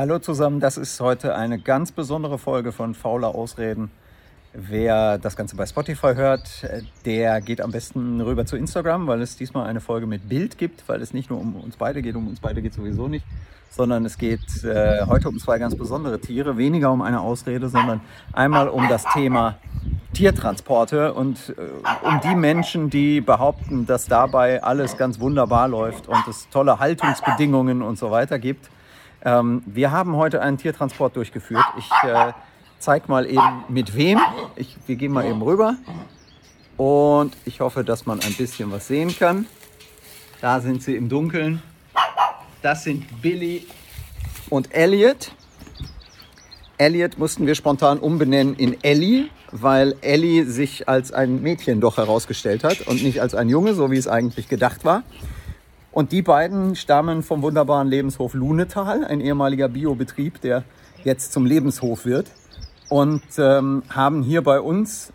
Hallo zusammen, das ist heute eine ganz besondere Folge von Faule Ausreden. Wer das Ganze bei Spotify hört, der geht am besten rüber zu Instagram, weil es diesmal eine Folge mit Bild gibt, weil es nicht nur um uns beide geht, um uns beide geht sowieso nicht, sondern es geht äh, heute um zwei ganz besondere Tiere, weniger um eine Ausrede, sondern einmal um das Thema Tiertransporte und äh, um die Menschen, die behaupten, dass dabei alles ganz wunderbar läuft und es tolle Haltungsbedingungen und so weiter gibt. Ähm, wir haben heute einen Tiertransport durchgeführt. Ich äh, zeige mal eben mit wem. Ich, wir gehen mal eben rüber und ich hoffe, dass man ein bisschen was sehen kann. Da sind sie im Dunkeln. Das sind Billy und Elliot. Elliot mussten wir spontan umbenennen in Ellie, weil Ellie sich als ein Mädchen doch herausgestellt hat und nicht als ein Junge, so wie es eigentlich gedacht war. Und die beiden stammen vom wunderbaren Lebenshof Lunetal, ein ehemaliger Biobetrieb, der jetzt zum Lebenshof wird. Und ähm, haben hier bei uns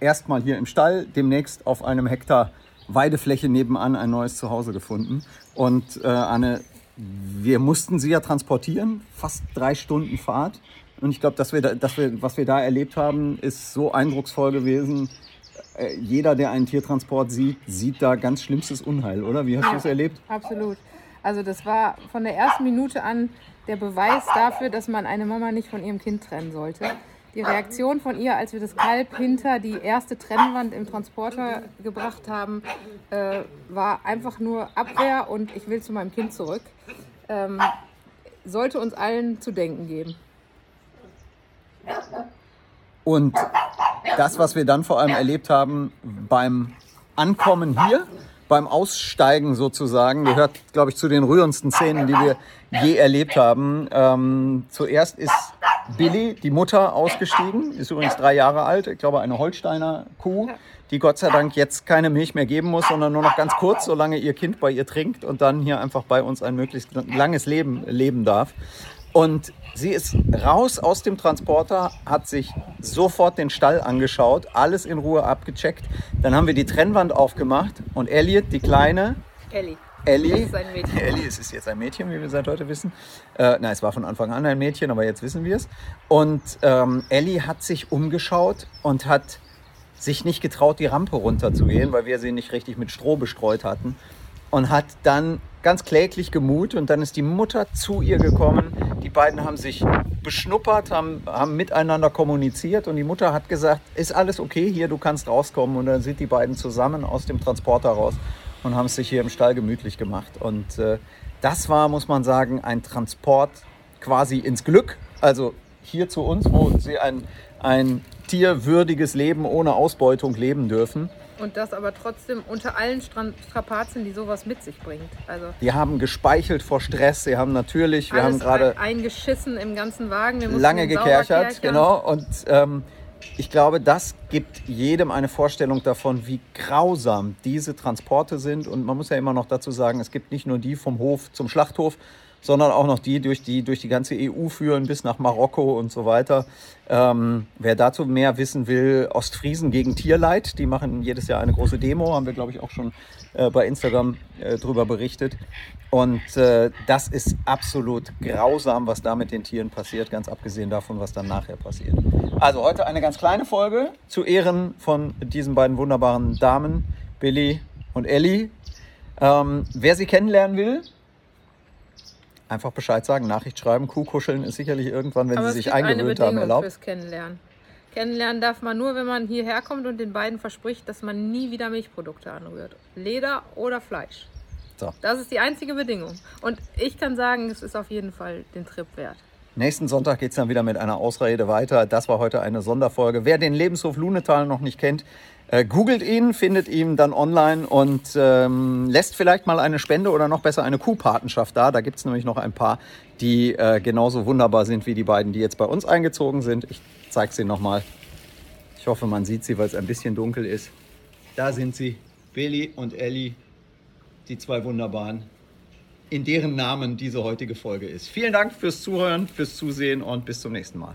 erstmal hier im Stall, demnächst auf einem Hektar Weidefläche nebenan ein neues Zuhause gefunden. Und äh, Anne, wir mussten sie ja transportieren, fast drei Stunden Fahrt. Und ich glaube, dass wir, dass wir, was wir da erlebt haben, ist so eindrucksvoll gewesen. Äh, jeder, der einen Tiertransport sieht, sieht da ganz schlimmstes Unheil, oder? Wie hast du es erlebt? Absolut. Also das war von der ersten Minute an der Beweis dafür, dass man eine Mama nicht von ihrem Kind trennen sollte. Die Reaktion von ihr, als wir das Kalb hinter die erste Trennwand im Transporter gebracht haben, äh, war einfach nur Abwehr und ich will zu meinem Kind zurück. Ähm, sollte uns allen zu denken geben. Und das, was wir dann vor allem erlebt haben beim Ankommen hier, beim Aussteigen sozusagen, gehört, glaube ich, zu den rührendsten Szenen, die wir je erlebt haben. Ähm, zuerst ist Billy, die Mutter, ausgestiegen, ist übrigens drei Jahre alt, ich glaube eine Holsteiner Kuh, die Gott sei Dank jetzt keine Milch mehr geben muss, sondern nur noch ganz kurz, solange ihr Kind bei ihr trinkt und dann hier einfach bei uns ein möglichst langes Leben leben darf. Und sie ist raus aus dem Transporter, hat sich sofort den Stall angeschaut, alles in Ruhe abgecheckt. Dann haben wir die Trennwand aufgemacht und Elliot, die Kleine. Ellie. Ellie. Das ist ein Mädchen. Ellie, es ist jetzt ein Mädchen, wie wir seit heute wissen. Äh, nein, es war von Anfang an ein Mädchen, aber jetzt wissen wir es. Und ähm, Ellie hat sich umgeschaut und hat sich nicht getraut, die Rampe runterzugehen, weil wir sie nicht richtig mit Stroh bestreut hatten. Und hat dann ganz kläglich gemut und dann ist die Mutter zu ihr gekommen. Die beiden haben sich beschnuppert, haben, haben miteinander kommuniziert und die Mutter hat gesagt, ist alles okay hier, du kannst rauskommen. Und dann sind die beiden zusammen aus dem Transporter raus und haben es sich hier im Stall gemütlich gemacht. Und äh, das war, muss man sagen, ein Transport quasi ins Glück. Also hier zu uns, wo sie ein, ein tierwürdiges Leben ohne Ausbeutung leben dürfen. Und das aber trotzdem unter allen Strapazen, die sowas mit sich bringt. Also die haben gespeichelt vor Stress. Sie haben natürlich, wir haben gerade eingeschissen im ganzen Wagen. lange gekerchert, genau. Und ähm, ich glaube, das gibt jedem eine Vorstellung davon, wie grausam diese Transporte sind. Und man muss ja immer noch dazu sagen, es gibt nicht nur die vom Hof zum Schlachthof, sondern auch noch die durch die, durch die ganze EU führen bis nach Marokko und so weiter. Ähm, wer dazu mehr wissen will, Ostfriesen gegen Tierleid, die machen jedes Jahr eine große Demo, haben wir, glaube ich, auch schon äh, bei Instagram äh, drüber berichtet. Und äh, das ist absolut grausam, was da mit den Tieren passiert, ganz abgesehen davon, was dann nachher passiert. Also heute eine ganz kleine Folge zu Ehren von diesen beiden wunderbaren Damen, Billy und Ellie. Ähm, wer sie kennenlernen will, einfach Bescheid sagen, Nachricht schreiben. Kuhkuscheln ist sicherlich irgendwann, wenn Aber sie sich eingewöhnt haben, erlaubt. Fürs Kennenlernen. Kennenlernen darf man nur, wenn man hierher kommt und den beiden verspricht, dass man nie wieder Milchprodukte anrührt. Leder oder Fleisch. So. Das ist die einzige Bedingung. Und ich kann sagen, es ist auf jeden Fall den Trip wert. Nächsten Sonntag geht es dann wieder mit einer Ausrede weiter. Das war heute eine Sonderfolge. Wer den Lebenshof Lunetal noch nicht kennt, äh, googelt ihn, findet ihn dann online und ähm, lässt vielleicht mal eine Spende oder noch besser eine Kuhpatenschaft da. Da gibt es nämlich noch ein paar, die äh, genauso wunderbar sind wie die beiden, die jetzt bei uns eingezogen sind. Ich zeige sie nochmal. Ich hoffe, man sieht sie, weil es ein bisschen dunkel ist. Da sind sie, Billy und Ellie, die zwei wunderbaren, in deren Namen diese heutige Folge ist. Vielen Dank fürs Zuhören, fürs Zusehen und bis zum nächsten Mal.